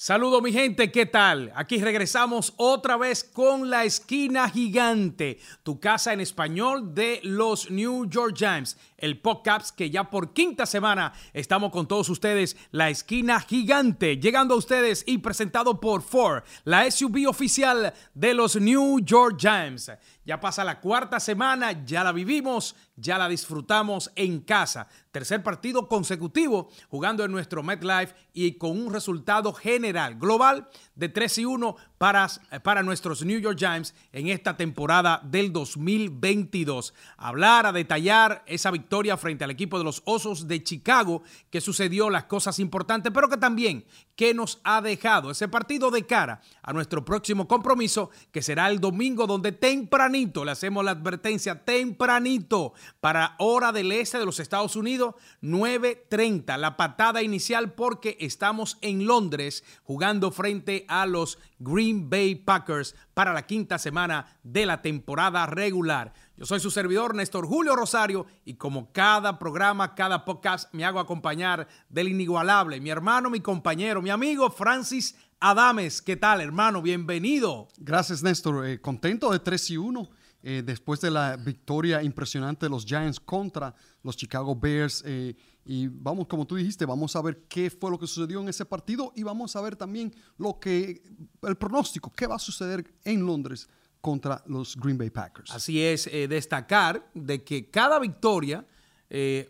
Saludo mi gente, ¿qué tal? Aquí regresamos otra vez con la esquina gigante, tu casa en español de los New York Giants, el podcast que ya por quinta semana estamos con todos ustedes, la esquina gigante, llegando a ustedes y presentado por Ford, la SUV oficial de los New York Giants. Ya pasa la cuarta semana, ya la vivimos, ya la disfrutamos en casa. Tercer partido consecutivo jugando en nuestro MetLife y con un resultado general global de 3 y 1 para, para nuestros New York Giants en esta temporada del 2022. Hablar, a detallar esa victoria frente al equipo de los Osos de Chicago, que sucedió las cosas importantes, pero que también que nos ha dejado ese partido de cara a nuestro próximo compromiso, que será el domingo, donde tempranito le hacemos la advertencia, tempranito, para hora del este de los Estados Unidos, 9.30, la patada inicial, porque estamos en Londres jugando frente a los Green Bay Packers para la quinta semana de la temporada regular. Yo soy su servidor, Néstor Julio Rosario, y como cada programa, cada podcast, me hago acompañar del inigualable, mi hermano, mi compañero, mi amigo Francis Adames. ¿Qué tal, hermano? Bienvenido. Gracias, Néstor. Eh, contento de 3 y 1. Eh, después de la victoria impresionante de los Giants contra los Chicago Bears. Eh, y vamos, como tú dijiste, vamos a ver qué fue lo que sucedió en ese partido y vamos a ver también lo que, el pronóstico, qué va a suceder en Londres contra los Green Bay Packers. Así es, eh, destacar de que cada victoria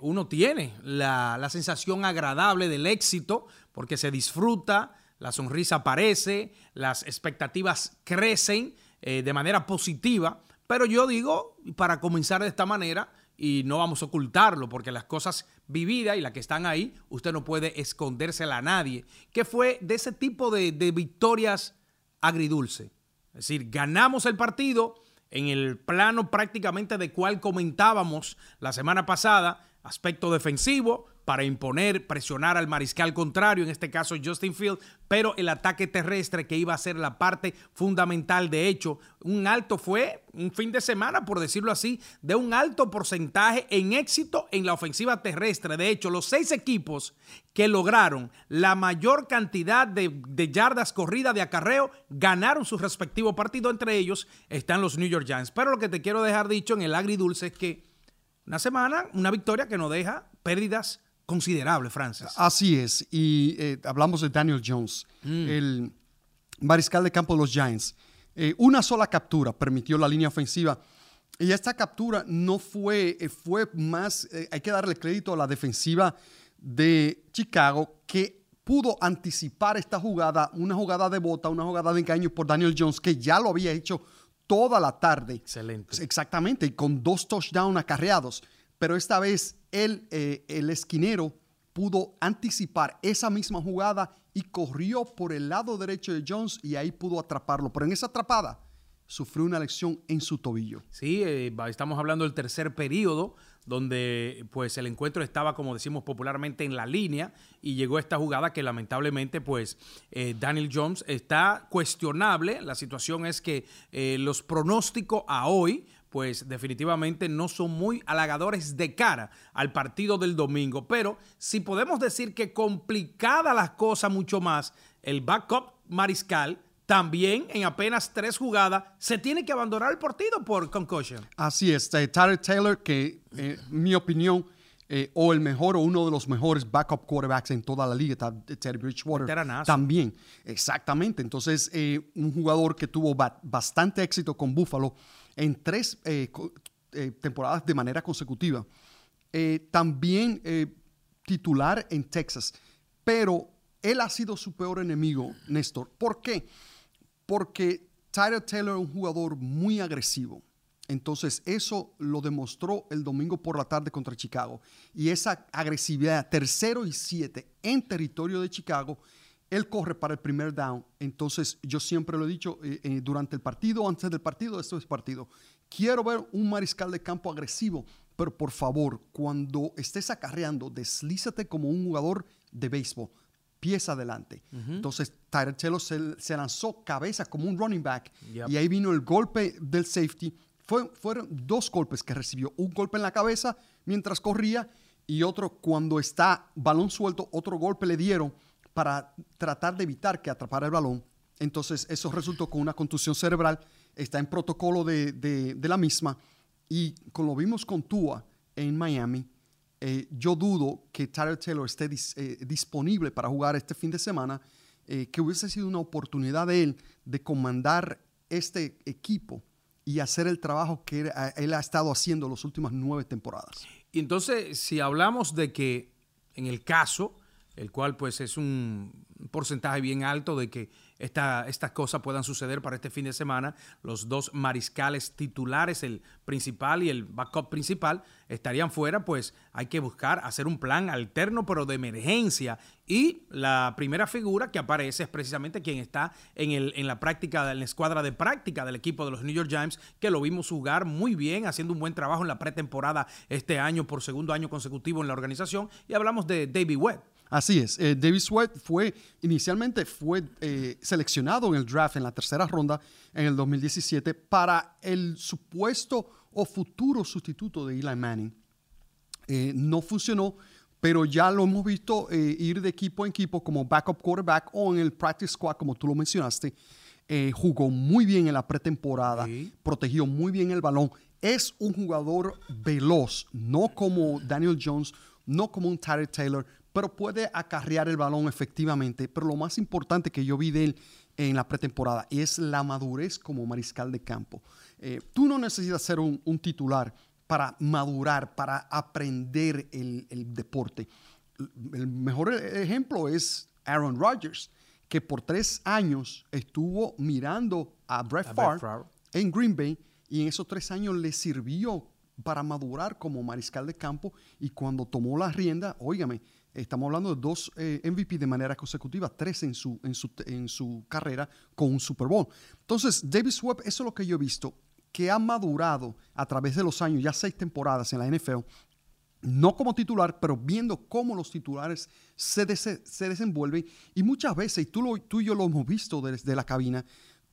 uno tiene la, la sensación agradable del éxito porque se disfruta, la sonrisa aparece, las expectativas crecen de manera positiva pero yo digo, para comenzar de esta manera, y no vamos a ocultarlo, porque las cosas vividas y las que están ahí, usted no puede escondérsela a nadie, que fue de ese tipo de, de victorias agridulce. Es decir, ganamos el partido en el plano prácticamente de cual comentábamos la semana pasada, aspecto defensivo, para imponer, presionar al mariscal contrario, en este caso Justin Field, pero el ataque terrestre que iba a ser la parte fundamental. De hecho, un alto fue un fin de semana, por decirlo así, de un alto porcentaje en éxito en la ofensiva terrestre. De hecho, los seis equipos que lograron la mayor cantidad de, yardas corridas de acarreo ganaron su respectivo partido. Entre ellos están los New York Giants. Pero lo que te quiero dejar dicho en el agridulce es que una semana, una victoria que no deja pérdidas considerable, Francis. Así es. Y eh, hablamos de Daniel Jones, mm. el mariscal de campo de los Giants. Eh, una sola captura permitió la línea ofensiva. Y esta captura no fue, eh, fue más, hay que darle crédito a la defensiva de Chicago que pudo anticipar esta jugada, una jugada de bota, una jugada de engaño por Daniel Jones, que ya lo había hecho toda la tarde. Excelente. Exactamente, con dos touchdowns acarreados. Pero esta vez el, eh, el esquinero pudo anticipar esa misma jugada y corrió por el lado derecho de Jones y ahí pudo atraparlo. Pero en esa atrapada sufrió una lesión en su tobillo. Sí, eh, estamos hablando del tercer periodo, donde pues el encuentro estaba, como decimos popularmente, en la línea y llegó esta jugada que lamentablemente pues eh, Daniel Jones está cuestionable. La situación es que los pronósticos a hoy pues definitivamente no son muy halagadores de cara al partido del domingo. Pero si podemos decir que complicada las cosas mucho más, el backup mariscal también en apenas tres jugadas se tiene que abandonar el partido por concussion. Así es, eh, Tyler Taylor, que en eh, mi opinión, eh, o el mejor o uno de los mejores backup quarterbacks en toda la liga, Teddy Bridgewater. También, exactamente. Entonces, un jugador que tuvo bastante éxito con Buffalo en tres eh, eh, temporadas de manera consecutiva. Eh, también titular en Texas, pero él ha sido su peor enemigo, Néstor. ¿Por qué? Porque Tyler Taylor es un jugador muy agresivo. Entonces, eso lo demostró el domingo por la tarde contra Chicago. Y esa agresividad, tercero y siete en territorio de Chicago, él corre para el primer down. Entonces, yo siempre lo he dicho eh, eh, durante el partido, antes del partido, esto es partido. Quiero ver un mariscal de campo agresivo, pero por favor, cuando estés acarreando, deslízate como un jugador de béisbol, pies adelante. Entonces, Tyler Taylor se, lanzó cabeza como un running back y ahí vino el golpe del safety. fueron dos golpes que recibió, un golpe en la cabeza mientras corría y otro cuando está balón suelto, otro golpe le dieron para tratar de evitar que atrapara el balón. Entonces eso resultó con una contusión cerebral, está en protocolo de, la misma y como lo vimos con Tua en Miami, eh, yo dudo que Tyler Taylor esté eh, disponible para jugar este fin de semana, eh, que hubiese sido una oportunidad de él de comandar este equipo y hacer el trabajo que él, ha estado haciendo las últimas nueve temporadas. Y entonces, si hablamos de que en el caso, el cual pues es un porcentaje bien alto de que estas cosas puedan suceder para este fin de semana. Los dos mariscales titulares, el principal y el backup principal, estarían fuera, pues hay que buscar hacer un plan alterno, pero de emergencia. Y la primera figura que aparece es precisamente quien está en, el, en la práctica, en la escuadra de práctica del equipo de los New York Giants, que lo vimos jugar muy bien, haciendo un buen trabajo en la pretemporada este año por segundo año consecutivo en la organización. Y hablamos de David Webb. Así es. Eh, David Sweat fue, inicialmente fue eh, seleccionado en el draft en la tercera ronda en el 2017 para el supuesto o futuro sustituto de Eli Manning. Eh, no funcionó, pero ya lo hemos visto ir de equipo en equipo como backup quarterback o en el practice squad, como tú lo mencionaste. jugó muy bien en la pretemporada, protegió muy bien el balón. Es un jugador veloz, no como Daniel Jones, no como un Tyler Taylor, pero puede acarrear el balón efectivamente. Pero lo más importante que yo vi de él en la pretemporada es la madurez como mariscal de campo. Eh, tú no necesitas ser un, titular para madurar, para aprender el, deporte. El mejor ejemplo es Aaron Rodgers, que por tres años estuvo mirando a Brett Favre en Green Bay y en esos tres años le sirvió para madurar como mariscal de campo y cuando tomó la rienda, óigame, Estamos hablando de dos eh, MVP de manera consecutiva, tres en su, en, su, en su carrera con un Super Bowl. Entonces, Davis Webb, eso es lo que yo he visto, que ha madurado a través de los años, ya seis temporadas en la NFL, no como titular, pero viendo cómo los titulares se, se desenvuelven. Y muchas veces, y tú, tú y yo lo hemos visto desde la cabina,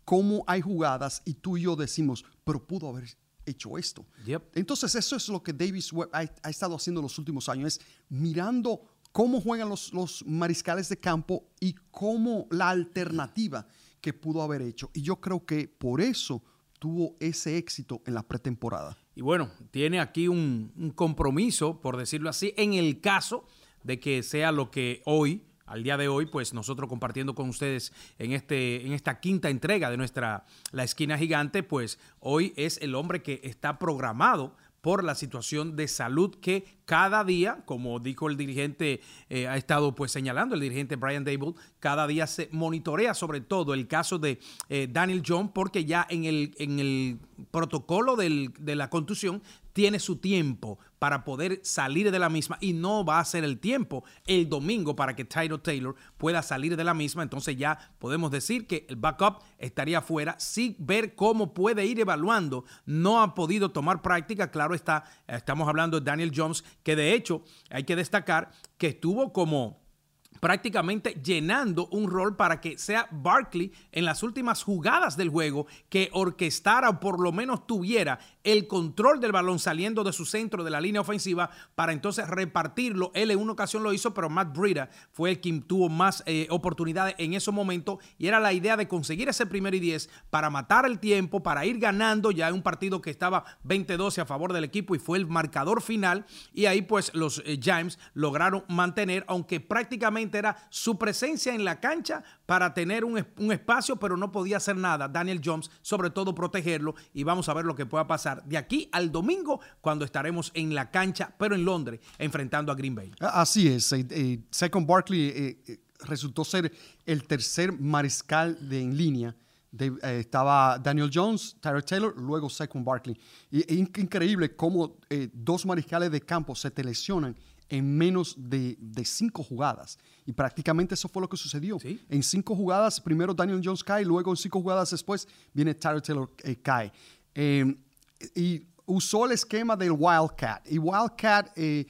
cómo hay jugadas y tú y yo decimos, pero pudo haber hecho esto. Entonces, eso es lo que Davis Webb ha, ha, estado haciendo los últimos años, es mirando cómo juegan los, los mariscales de campo y cómo la alternativa que pudo haber hecho. Y yo creo que por eso tuvo ese éxito en la pretemporada. Y bueno, tiene aquí un, compromiso, por decirlo así, en el caso de que sea lo que hoy, al día de hoy, pues nosotros compartiendo con ustedes en, este, en esta quinta entrega de nuestra La Esquina Gigante, pues hoy es el hombre que está programado por la situación de salud que cada día, como dijo el dirigente, eh, ha estado pues señalando el dirigente Brian Dable, cada día se monitorea sobre todo el caso de eh, Daniel Jones porque ya en el, en el protocolo de la contusión tiene su tiempo para poder salir de la misma y no va a ser el tiempo el domingo para que Tyler Taylor pueda salir de la misma. Entonces ya podemos decir que el backup estaría fuera sin ver cómo puede ir evaluando. No ha podido tomar práctica, claro está, estamos hablando de Daniel Jones que de hecho hay que destacar que estuvo como prácticamente llenando un rol para que sea Barkley en las últimas jugadas del juego que orquestara o por lo menos tuviera el control del balón saliendo de su centro de la línea ofensiva para entonces repartirlo. Él en una ocasión lo hizo, pero Matt Breida fue el quien tuvo más eh, oportunidades en ese momento y era la idea de conseguir ese primero y 10 para matar el tiempo, para ir ganando ya en un partido que estaba 20-12 a favor del equipo y fue el marcador final y ahí pues los eh, Giants lograron mantener, aunque prácticamente era su presencia en la cancha para tener un, un espacio, pero no podía hacer nada. Daniel Jones, sobre todo protegerlo y vamos a ver lo que pueda pasar de aquí al domingo cuando estaremos en la cancha, pero en Londres, enfrentando a Green Bay. Así es. Eh, eh, Second Barkley eh, resultó ser el tercer mariscal de, en línea. estaba Daniel Jones, Tyler Taylor, luego Second Barkley. Y, es increíble cómo dos mariscales de campo se te lesionan en menos de, cinco jugadas. Y prácticamente eso fue lo que sucedió. En cinco jugadas, primero Daniel Jones cae, luego en cinco jugadas después viene Tyler Taylor cae y usó el esquema del Wildcat. Y Wildcat eh,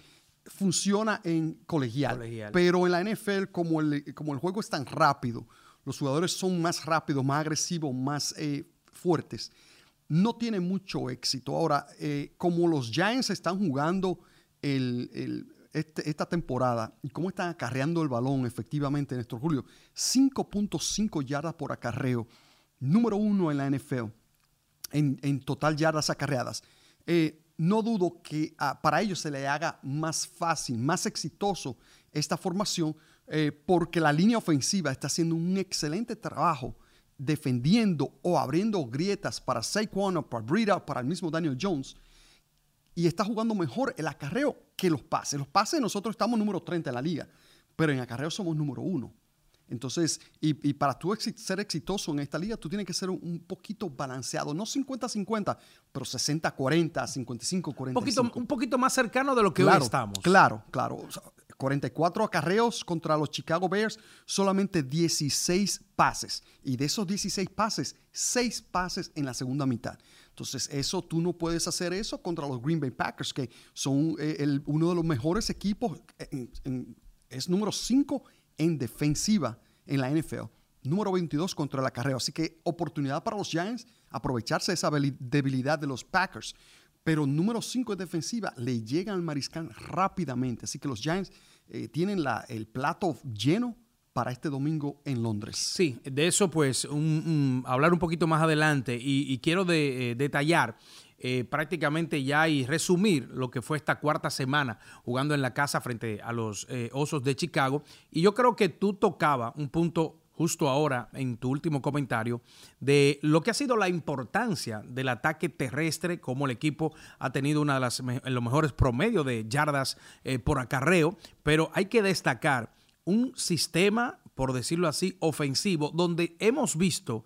funciona en colegial, pero en la NFL, como el, como el juego es tan rápido, los jugadores son más rápidos, más agresivos, más eh, fuertes, no tiene mucho éxito. Ahora, eh, como los Giants están jugando el, este, esta temporada y cómo están acarreando el balón efectivamente, Néstor Julio, 5.5 yardas por acarreo, número uno en la NFL en, total yardas acarreadas. Eh, no dudo que para ellos se le haga más fácil, más exitoso esta formación, eh, porque la línea ofensiva está haciendo un excelente trabajo defendiendo o abriendo grietas para Saquon o para Brida, para el mismo Daniel Jones, y está jugando mejor el acarreo que los pases. Los pases nosotros estamos número 30 en la liga, pero en acarreo somos número uno. Entonces, y, para tú ser exitoso en esta liga, tú tienes que ser un, poquito balanceado, no 50-50, pero 60-40, 55-45. Un poquito, un poquito más cercano de lo que hoy estamos. Claro, claro. 44 acarreos contra los Chicago Bears, solamente 16 pases. Y de esos 16 pases, 6 pases en la segunda mitad. Entonces, eso tú no puedes hacer eso contra los Green Bay Packers, que son eh, uno de los mejores equipos, es número 5 en defensiva en la NFL. Número 22 contra el acarreo. Así que oportunidad para los Giants aprovecharse de esa debilidad de los Packers. Pero número 5 en defensiva le llega al mariscal rápidamente. Así que los Giants eh, tienen la, el plato lleno para este domingo en Londres. Sí, de eso pues hablar un poquito más adelante y, quiero eh, detallar eh, prácticamente ya y resumir lo que fue esta cuarta semana jugando en la casa frente a los Osos de Chicago. Y yo creo que tú tocaba un punto justo ahora en tu último comentario de lo que ha sido la importancia del ataque terrestre, como el equipo ha tenido una de las los mejores promedios de yardas eh, por acarreo, pero hay que destacar un sistema, por decirlo así, ofensivo, donde hemos visto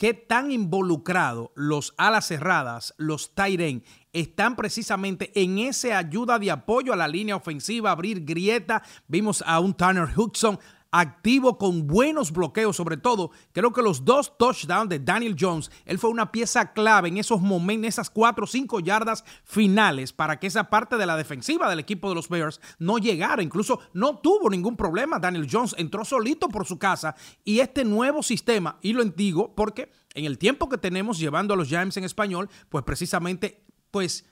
qué tan involucrados los alas cerradas, los tight están precisamente en esa ayuda de apoyo a la línea ofensiva, abrir grieta. Vimos a un Tanner Hudson activo con buenos bloqueos, sobre todo creo que los dos touchdowns de Daniel Jones, él fue una pieza clave en esos momentos, esas cuatro o cinco yardas finales para que esa parte de la defensiva del equipo de los Bears no llegara, incluso no tuvo ningún problema, Daniel Jones entró solito por su casa y este nuevo sistema, y lo digo porque en el tiempo que tenemos llevando a los Giants en español, pues precisamente, pues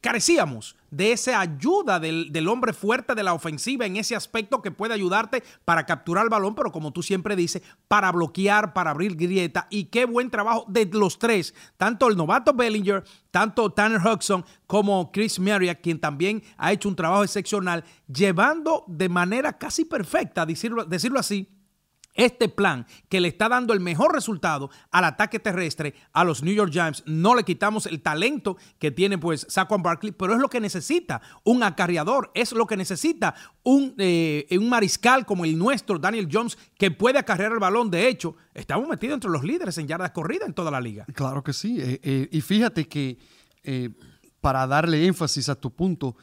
carecíamos de esa ayuda del, hombre fuerte de la ofensiva en ese aspecto que puede ayudarte para capturar el balón, pero como tú siempre dices, para bloquear, para abrir grieta. Y qué buen trabajo de los tres, tanto el novato Bellinger, tanto Tanner Hudson como Chris Marriott, quien también ha hecho un trabajo excepcional, llevando de manera casi perfecta, decirlo, decirlo así, este plan que le está dando el mejor resultado al ataque terrestre a los New York Giants, no le quitamos el talento que tiene pues Saquon Barkley, pero es lo que necesita un acarreador, es lo que necesita un, eh, un mariscal como el nuestro, Daniel Jones, que puede acarrear el balón. De hecho, estamos metidos entre los líderes en yardas corridas en toda la liga. Claro que sí. Eh, eh, y fíjate que para darle énfasis a tu punto,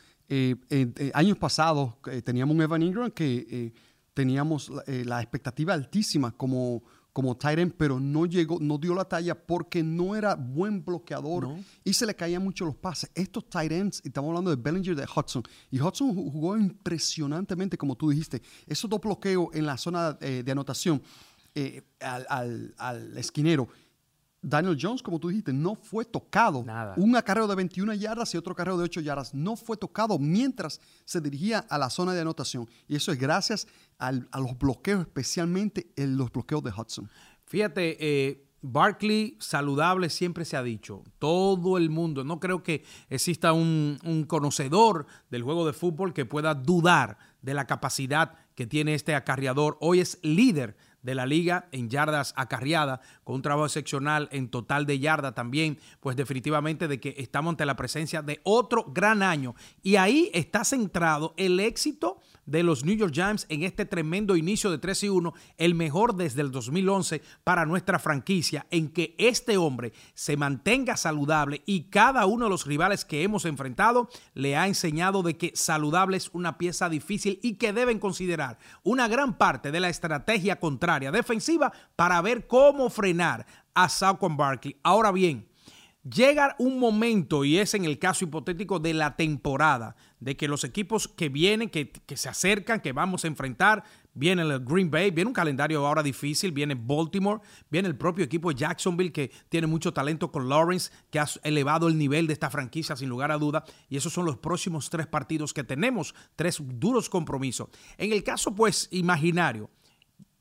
años pasados teníamos un Evan Ingram que teníamos eh, la expectativa altísima como, como Tyrant, pero no llegó, no dio la talla porque no era buen bloqueador y se le caían mucho los pases. Estos Tyrants, estamos hablando de Bellinger de Hudson, y Hudson jugó impresionantemente, como tú dijiste. Esos dos bloqueos en la zona eh, de anotación eh, al, al, al esquinero Daniel Jones, como tú dijiste, no fue tocado. Nada. Un acarreo de 21 yardas y otro acarreo de 8 yardas no fue tocado mientras se dirigía a la zona de anotación. Y eso es gracias a los bloqueos, especialmente en los bloqueos de Hudson. Fíjate, eh, Barkley saludable siempre se ha dicho. Todo el mundo. No creo que exista un, un conocedor del juego de fútbol que pueda dudar de la capacidad que tiene este acarreador. Hoy es líder de la liga en yardas acarreadas, con un trabajo excepcional en total de yarda también, pues definitivamente de que estamos ante la presencia de otro gran año. Y ahí está centrado el éxito de los New York Giants en este tremendo inicio de 3 y 1, el mejor desde el 2011 para nuestra franquicia, en que este hombre se mantenga saludable y cada uno de los rivales que hemos enfrentado le ha enseñado de que saludable es una pieza difícil y que deben considerar una gran parte de la estrategia contraria defensiva para ver cómo frenar a Saquon Barkley. Ahora bien, Llega un momento, y es en el caso hipotético de la temporada, de que los equipos que vienen, que, se acercan, que vamos a enfrentar, viene el Green Bay, viene un calendario ahora difícil, viene Baltimore, viene el propio equipo de Jacksonville que tiene mucho talento con Lawrence, que ha elevado el nivel de esta franquicia sin lugar a duda, y esos son los próximos tres partidos que tenemos, tres duros compromisos. En el caso pues imaginario,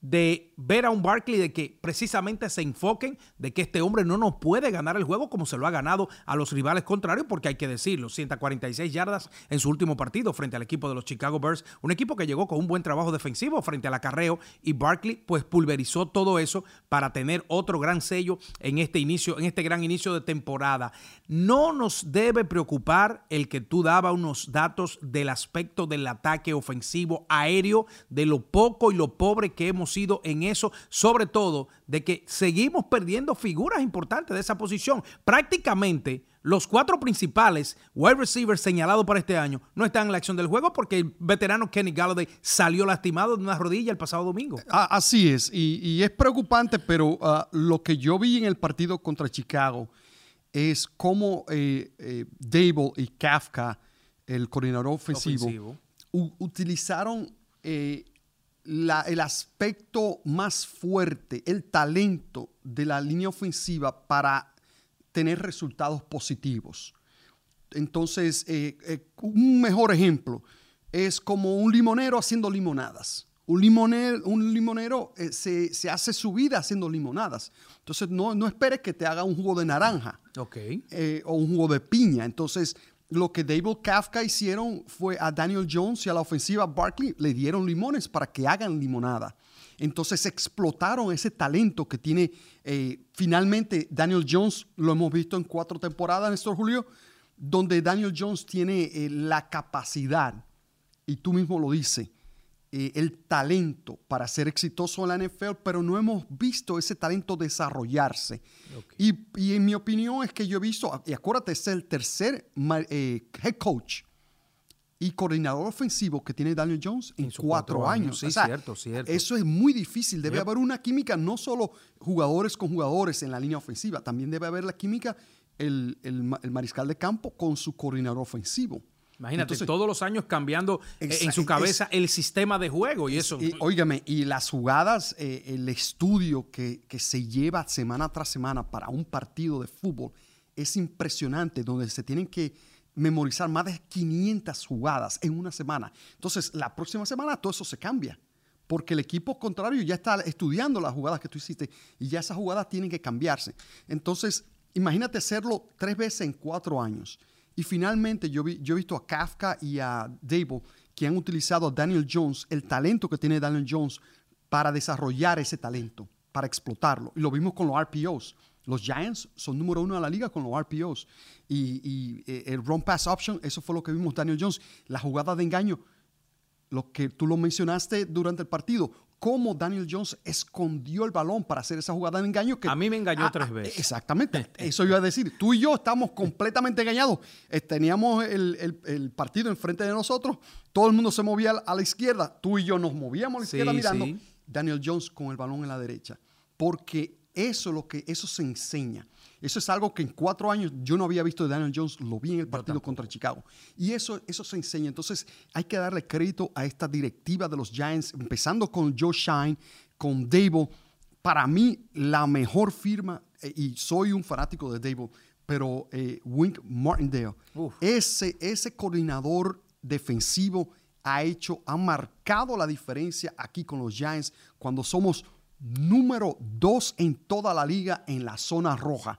de ver a un Barkley de que precisamente se enfoquen de que este hombre no nos puede ganar el juego como se lo ha ganado a los rivales contrarios, porque hay que decirlo, 146 yardas en su último partido frente al equipo de los Chicago Bears, un equipo que llegó con un buen trabajo defensivo frente al acarreo y Barkley pues pulverizó todo eso para tener otro gran sello en este inicio, en este gran inicio de temporada. No nos debe preocupar el que tú daba unos datos del aspecto del ataque ofensivo aéreo, de lo poco y lo pobre que hemos en eso, sobre todo de que seguimos perdiendo figuras importantes de esa posición. Prácticamente los cuatro principales wide receivers señalados para este año no están en la acción del juego porque el veterano Kenny Galladay salió lastimado de una rodilla el pasado domingo. Así es, y, es preocupante, pero ah, lo que yo vi en el partido contra Chicago es cómo eh, eh, Dable y Kafka, el coordinador ofensivo, utilizaron eh, el aspecto más fuerte, el talento de la línea ofensiva para tener resultados positivos. Entonces, eh, eh, un mejor ejemplo es como un limonero haciendo limonadas. Un limonero, un limonero eh, se, hace su vida haciendo limonadas. Entonces, no, no esperes que te haga un jugo de naranja okay. o un jugo de piña. Entonces, lo que David Kafka hicieron fue a Daniel Jones y a la ofensiva Barkley le dieron limones para que hagan limonada. Entonces explotaron ese talento que tiene eh, finalmente Daniel Jones, lo hemos visto en cuatro temporadas, Néstor Julio, donde Daniel Jones tiene eh, la capacidad, y tú mismo lo dices, eh, el talento para ser exitoso en la NFL, pero no hemos visto ese talento desarrollarse. Y, en mi opinión es que yo he visto, y acuérdate, es el tercer eh, head coach y coordinador ofensivo que tiene Daniel Jones en, cuatro, años. cierto, cierto. Eso es muy difícil. Debe haber una química, no solo jugadores con jugadores en la línea ofensiva, también debe haber la química el, el mariscal de campo con su coordinador ofensivo. Imagínate, todos los años cambiando eh, en su cabeza el sistema de juego y eso. Y, óigame, y las jugadas, eh, el estudio que, se lleva semana tras semana para un partido de fútbol es impresionante, donde se tienen que memorizar más de 500 jugadas en una semana. Entonces, la próxima semana todo eso se cambia, porque el equipo contrario ya está estudiando las jugadas que tú hiciste y ya esas jugadas tienen que cambiarse. Entonces, imagínate hacerlo tres veces en cuatro años. Y finalmente yo, he visto a Kafka y a Dable que han utilizado a Daniel Jones, el talento que tiene Daniel Jones para desarrollar ese talento, para explotarlo. Y lo vimos con los RPOs. Los Giants son número uno en la liga con los RPOs. Y, y eh, el run pass option, eso fue lo que vimos Daniel Jones. La jugada de engaño, lo que tú lo mencionaste durante el partido, cómo Daniel Jones escondió el balón para hacer esa jugada de engaño. Que, a mí me engañó ah, tres ah, veces. Exactamente, eso iba a decir. Tú y yo estamos completamente engañados. Eh, teníamos el, partido enfrente de nosotros, todo el mundo se movía a la izquierda, tú y yo nos movíamos a la izquierda mirando. Daniel Jones con el balón en la derecha. Porque eso, lo que, eso se enseña. Eso es algo que en cuatro años yo no había visto de Daniel Jones, lo vi en el partido contra Chicago. Y eso, eso se enseña. Entonces hay que darle crédito a esta directiva de los Giants, empezando con Joe Shine, con Dable. Para mí, la mejor firma, eh, y soy un fanático de Dable, pero eh, Wink Martindale, ese, ese coordinador defensivo ha hecho, ha marcado la diferencia aquí con los Giants cuando somos número dos en toda la liga en la zona roja.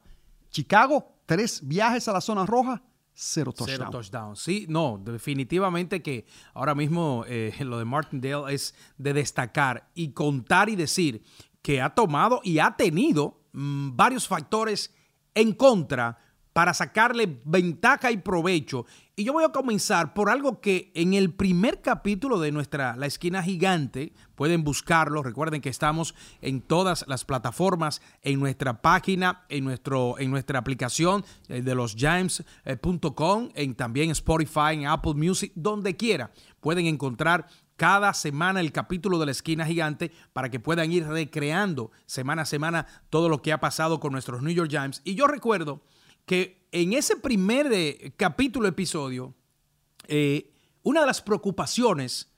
Chicago, tres viajes a la zona roja, cero touchdown. Cero touchdown. Sí, no, definitivamente que ahora mismo eh, lo de Martindale es de destacar y contar y decir que ha tomado y ha tenido mm, varios factores en contra para sacarle ventaja y provecho. Y yo voy a comenzar por algo que en el primer capítulo de nuestra La Esquina Gigante, pueden buscarlo, recuerden que estamos en todas las plataformas, en nuestra página, en, nuestro, en nuestra aplicación eh, de los James.com, en también Spotify, en Apple Music, donde quiera. Pueden encontrar cada semana el capítulo de la esquina gigante para que puedan ir recreando semana a semana todo lo que ha pasado con nuestros New York Giants. Y yo recuerdo que en ese primer eh, capítulo, episodio, eh, una de las preocupaciones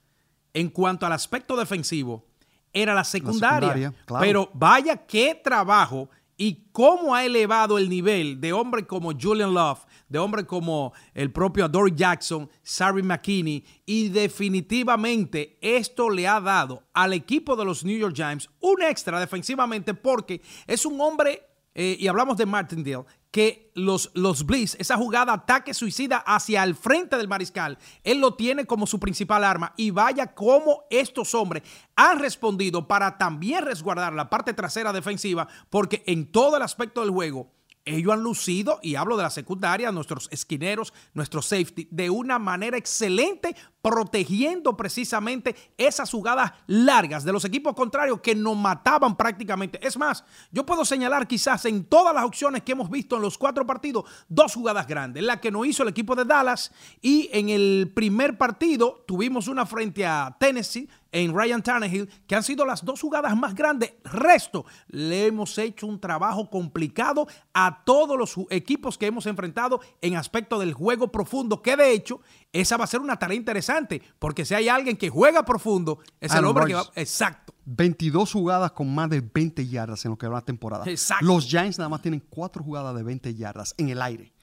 en cuanto al aspecto defensivo era la secundaria. Pero vaya qué trabajo y cómo ha elevado el nivel de hombres como Julian Love, de hombres como el propio Dory Jackson, Sarri McKinney, y definitivamente esto le ha dado al equipo de los New York Giants un extra defensivamente porque es un hombre, eh, y hablamos de Martindale, que los, los Bliss, esa jugada ataque suicida hacia el frente del mariscal, él lo tiene como su principal arma. Y vaya cómo estos hombres han respondido para también resguardar la parte trasera defensiva, porque en todo el aspecto del juego, ellos han lucido, y hablo de la secundaria, nuestros esquineros, nuestros safety, de una manera excelente protegiendo precisamente esas jugadas largas de los equipos contrarios que nos mataban prácticamente. Es más, yo puedo señalar quizás en todas las opciones que hemos visto en los cuatro partidos, dos jugadas grandes. La que nos hizo el equipo de Dallas y en el primer partido tuvimos una frente a Tennessee en Ryan Tannehill, que han sido las dos jugadas más grandes. Resto, le hemos hecho un trabajo complicado a todos los equipos que hemos enfrentado en aspecto del juego profundo, que de hecho esa va a ser una tarea interesante, porque si hay alguien que juega profundo, es el hombre que va. Exacto. 22 jugadas con más de 20 yardas en lo que va la temporada. Exacto. Los Giants nada más tienen 4 jugadas de 20 yardas en el aire.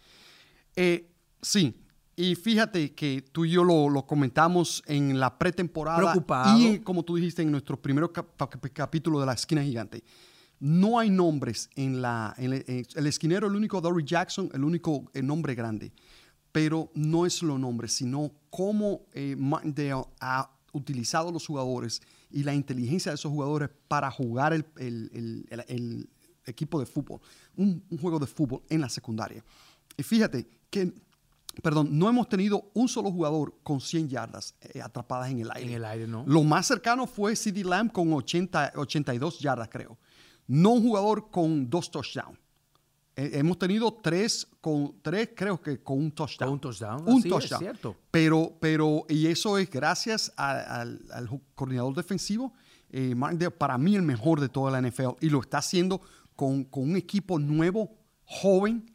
Eh, sí, y fíjate que tú y yo lo, comentamos en la pretemporada. Preocupado. Y como tú dijiste en nuestro primer capítulo de la esquina gigante. No hay nombres en la. el, esquinero, el único Dory Jackson, el único eh, nombre grande pero no es lo nombre, sino cómo eh, Martindale ha utilizado los jugadores y la inteligencia de esos jugadores para jugar el, equipo de fútbol, un, juego de fútbol en la secundaria. Y fíjate que, perdón, no hemos tenido un solo jugador con 100 yardas eh, atrapadas en el aire. En el aire, ¿no? Lo más cercano fue CD Lamb con 80, 82 yardas, creo. No un jugador con dos touchdowns. Eh, hemos tenido tres, con, tres creo que con un touchdown. un touchdown, un touchdown. Es cierto. Pero, pero, y eso es gracias al, coordinador defensivo, eh, para mí el mejor de toda la NFL, y lo está haciendo con, con un equipo nuevo, joven,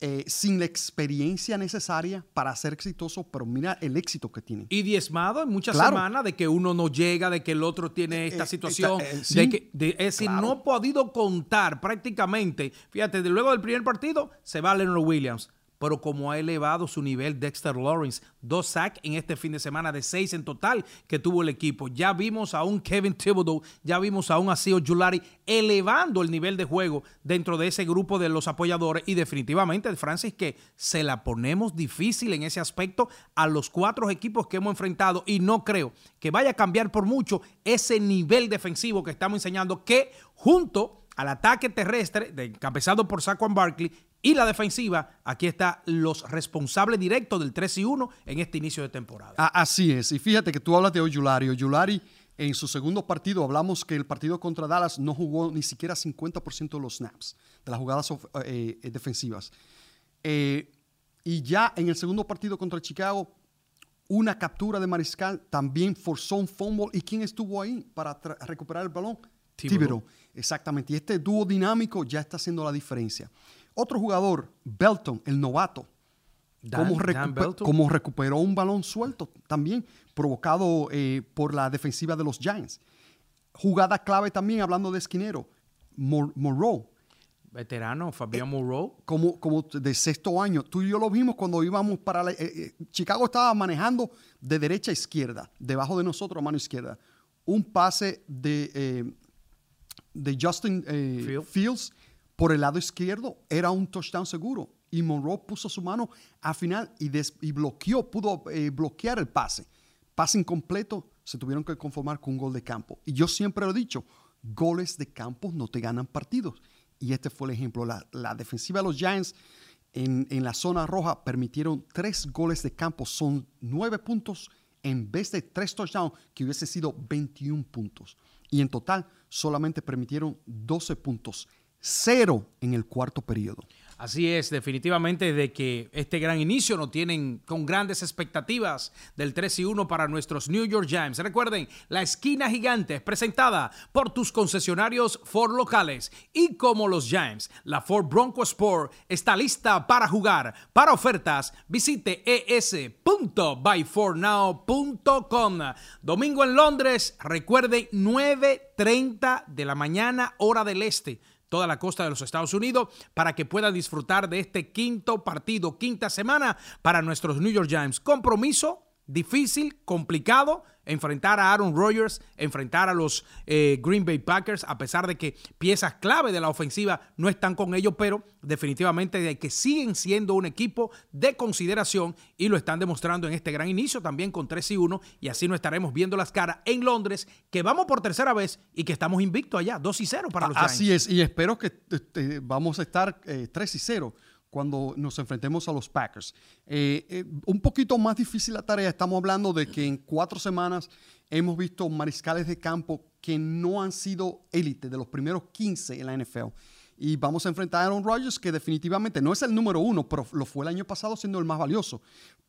eh, sin la experiencia necesaria para ser exitoso, pero mira el éxito que tiene. Y diezmado en muchas semanas de que uno no llega, de que el otro tiene esta eh, situación, de que, es decir, no ha podido contar prácticamente, fíjate, de luego del primer partido se va Leonard Williams, pero como ha elevado su nivel Dexter Lawrence, dos sacks en este fin de semana de seis en total que tuvo el equipo. Ya vimos a un Kevin Thibodeau, ya vimos a un Asio Julari elevando el nivel de juego dentro de ese grupo de los apoyadores y definitivamente, Francis, que se la ponemos difícil en ese aspecto a los cuatro equipos que hemos enfrentado y no creo que vaya a cambiar por mucho ese nivel defensivo que estamos enseñando que junto al ataque terrestre, encabezado por Saquon Barkley, y la defensiva, aquí está los responsables directos del 3 y 1 en este inicio de temporada. Así es. Y fíjate que tú hablas de Oyulari. Oyulari, en su segundo partido, hablamos que el partido contra Dallas no jugó ni siquiera 50% de los snaps, de las jugadas eh, eh, defensivas. Eh, y ya en el segundo partido contra Chicago, una captura de Mariscal también forzó un fumble. ¿Y quién estuvo ahí para recuperar el balón? Tibero. Exactamente. Y este dúo dinámico ya está haciendo la diferencia. Otro jugador, Belton, el novato, como, recuperó un balón suelto también, provocado eh, por la defensiva de los Giants. Jugada clave también, hablando de esquinero, Moreau. Veterano, Fabián eh, Moreau. Como, como de sexto año. Tú y yo lo vimos cuando íbamos para... La, eh, Chicago estaba manejando de derecha a izquierda, debajo de nosotros, a mano izquierda. Un pase de, de Justin Fields por el lado izquierdo era un touchdown seguro. Y Monroe puso su mano al final y, y bloqueó, pudo eh, bloquear el pase. Pase incompleto, se tuvieron que conformar con un gol de campo. Y yo siempre lo he dicho, goles de campo no te ganan partidos. Y este fue el ejemplo. La, defensiva de los Giants en, en, la zona roja permitieron tres goles de campo. Son nueve puntos en vez de tres touchdowns, que hubiese sido 21 puntos. Y en total solamente permitieron 12 puntos cero en el cuarto periodo. Así es, definitivamente de que este gran inicio no tienen con grandes expectativas del 3 y 1 para nuestros New York Giants. Recuerden, la esquina gigante es presentada por tus concesionarios Ford locales y como los Giants, la Ford Bronco Sport está lista para jugar. Para ofertas, visite es.byfornow.com. Domingo en Londres, recuerden 9.30 de la mañana hora del este toda la costa de los Estados Unidos para que puedan disfrutar de este quinto partido, quinta semana para nuestros New York Giants. Compromiso difícil, complicado, enfrentar a Aaron Rodgers, enfrentar a los eh, Green Bay Packers, a pesar de que piezas clave de la ofensiva no están con ellos, pero definitivamente de que siguen siendo un equipo de consideración y lo están demostrando en este gran inicio también con 3 y 1 y así no estaremos viendo las caras en Londres, que vamos por tercera vez y que estamos invictos allá, 2 y 0 para los Giants. Así es, y espero que este, vamos a estar 3 eh, y 0 cuando nos enfrentemos a los Packers. Eh, eh, un poquito más difícil la tarea, estamos hablando de que en cuatro semanas hemos visto mariscales de campo que no han sido élite, de los primeros 15 en la NFL. Y vamos a enfrentar a Aaron Rodgers, que definitivamente no es el número uno, pero lo fue el año pasado siendo el más valioso.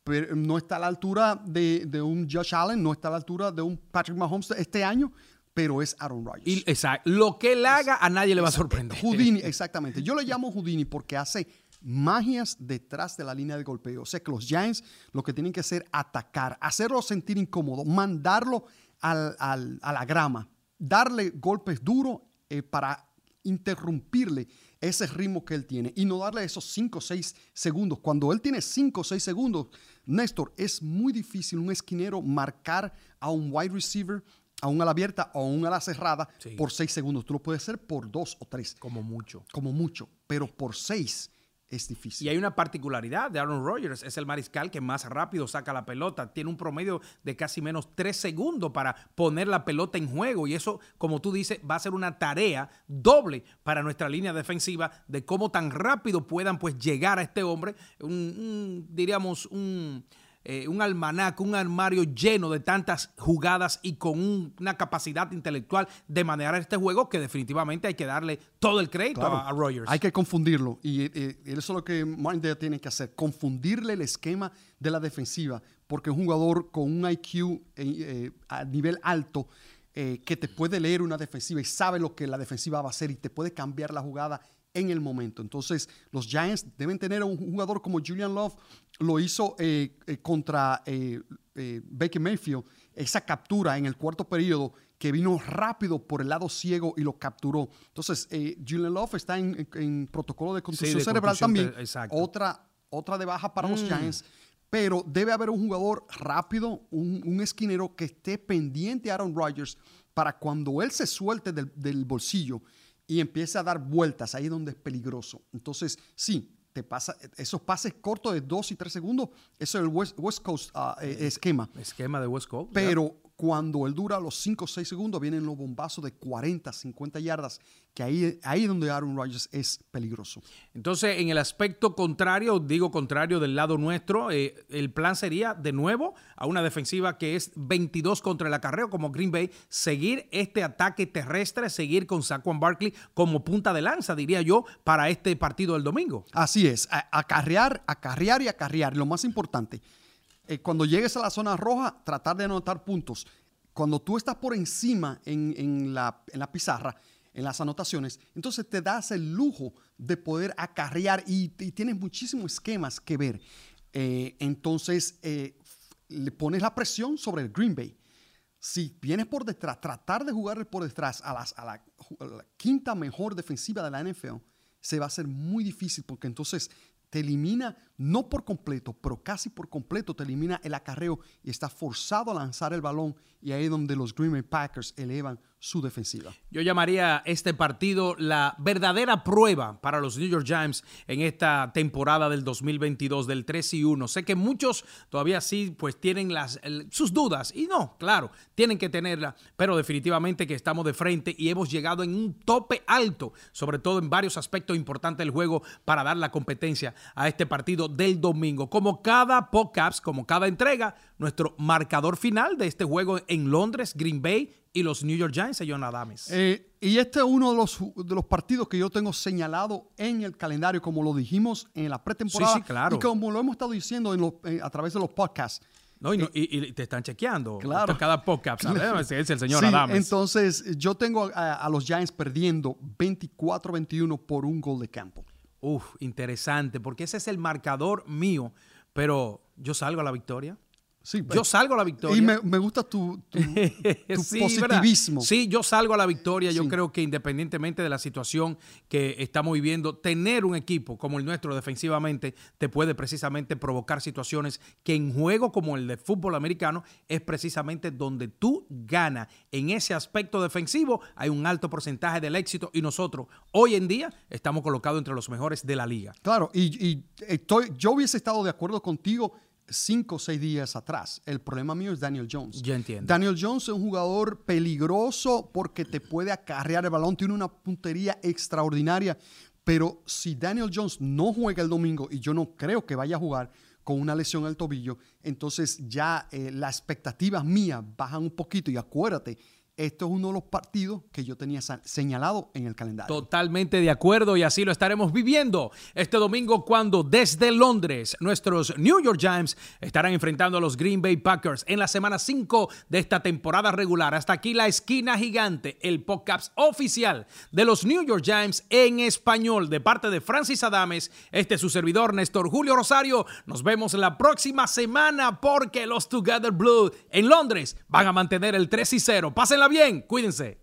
Pero no está a la altura de, de un Josh Allen, no está a la altura de un Patrick Mahomes este año, pero es Aaron Rodgers. Y, exacto. Lo que él haga a nadie le va a sorprender. Houdini, exactamente. Yo le llamo Houdini porque hace magias detrás de la línea de golpeo. O sea que los Giants lo que tienen que hacer es atacar, hacerlo sentir incómodo, mandarlo a la grama, darle golpes duros eh, para interrumpirle ese ritmo que él tiene y no darle esos 5 o 6 segundos. Cuando él tiene 5 o 6 segundos, Néstor, es muy difícil un esquinero marcar a un wide receiver, a un ala abierta o a un ala cerrada por 6 segundos. Tú lo puedes hacer por 2 o 3. Como mucho. Como mucho, pero por 6 es difícil. Y hay una particularidad de Aaron Rodgers, es el mariscal que más rápido saca la pelota, tiene un promedio de casi menos tres segundos para poner la pelota en juego y eso, como tú dices, va a ser una tarea doble para nuestra línea defensiva de cómo tan rápido puedan pues llegar a este hombre, diríamos un eh, un almanaque, un armario lleno de tantas jugadas y con una capacidad intelectual de manejar este juego que definitivamente hay que darle todo el crédito a, Rogers. Hay que confundirlo y eso es lo que Martin tiene que hacer, confundirle el esquema de la defensiva, porque un jugador con un IQ eh, eh, a nivel alto que te puede leer una defensiva y sabe lo que la defensiva va a hacer y te puede cambiar la jugada en el momento. Entonces, los Giants deben tener a un jugador como Julian Love, lo hizo eh, eh, contra eh, Baker Mayfield, esa captura en el cuarto periodo que vino rápido por el lado ciego y lo capturó. Entonces, Julian Love está en, protocolo de contusión cerebral también. Otra, otra de baja para los mm. Giants. Pero debe haber un jugador rápido, un, esquinero que esté pendiente a Aaron Rodgers para cuando él se suelte del, del bolsillo y empieza a dar vueltas ahí donde es peligroso. Entonces, sí, te pasa esos pases cortos de 2 y 3 segundos, eso es el West, Coast ah, eh, esquema. Esquema de West Coast. Pero cuando él dura los 5 o 6 segundos, vienen los bombazos de 40, 50 yardas, que ahí, ahí es donde Aaron Rodgers es peligroso. Entonces, en el aspecto contrario, digo contrario del lado nuestro, eh, el plan sería de nuevo a una defensiva que es 22 contra el acarreo como Green Bay, seguir este ataque terrestre, seguir con Saquon Barkley como punta de lanza, diría yo, para este partido del domingo. Así es, acarrear, acarrear y acarrear, lo más importante. Eh, cuando llegues a la zona roja, tratar de anotar puntos. Cuando tú estás por encima en, la, pizarra, en las anotaciones, entonces te das el lujo de poder acarrear y, tienes muchísimos esquemas que ver. Eh, entonces, eh, le pones la presión sobre el Green Bay. Si vienes por detrás, tratar de jugarle por detrás a, a la quinta mejor defensiva de la NFL, se va a hacer muy difícil porque entonces te elimina, no por completo, pero casi por completo, te elimina el acarreo y está forzado a lanzar el balón y ahí es donde los Green Bay Packers elevan su defensiva. Yo llamaría este partido la verdadera prueba para los New York Giants en esta temporada del 2022 del 3 y 1. Sé que muchos todavía sí pues tienen las, sus dudas y no, claro, tienen que tenerla, pero definitivamente que estamos de frente y hemos llegado en un tope alto, sobre todo en varios aspectos importantes del juego para dar la competencia a este partido del domingo. Como cada podcast, como cada entrega, nuestro marcador final de este juego en Londres, Green Bay y los New York Giants, John Adames. Eh, y este es uno de los, de los partidos que yo tengo señalado en el calendario, como lo dijimos en la pretemporada. Sí, claro. Y como lo hemos estado diciendo en a través de los podcasts. No, y, y, te están chequeando. Claro. Cada podcast, ¿sabes? Es el señor sí, Adames. Entonces, yo tengo a, los Giants perdiendo 24-21 por un gol de campo. Uf, interesante, porque ese es el marcador mío, pero yo salgo a la victoria. Sí, yo salgo a la victoria. Y me, gusta tu, positivismo. Sí, yo salgo a la victoria. Yo creo que independientemente de la situación que estamos viviendo, tener un equipo como el nuestro defensivamente te puede precisamente provocar situaciones que en juego como el de fútbol americano es precisamente donde tú ganas. En ese aspecto defensivo hay un alto porcentaje del éxito y nosotros hoy en día estamos colocados entre los mejores de la liga. Claro, y, y estoy, yo hubiese estado de acuerdo contigo cinco o seis días atrás. El problema mío es Daniel Jones. Yo entiendo. Daniel Jones es un jugador peligroso porque te puede acarrear el balón, tiene una puntería extraordinaria. Pero si Daniel Jones no juega el domingo, y yo no creo que vaya a jugar con una lesión al tobillo, entonces ya eh, las expectativas mías bajan un poquito. Y acuérdate, esto es uno de los partidos que yo tenía señalado en el calendario. Totalmente de acuerdo y así lo estaremos viviendo este domingo cuando desde Londres nuestros New York Giants estarán enfrentando a los Green Bay Packers en la semana 5 de esta temporada regular. Hasta aquí la esquina gigante, el podcast oficial de los New York Giants en español de parte de Francis Adames. Este es su servidor Néstor Julio Rosario. Nos vemos la próxima semana porque los Together Blue en Londres van a mantener el 3 y 0. Pásenla bien, cuídense.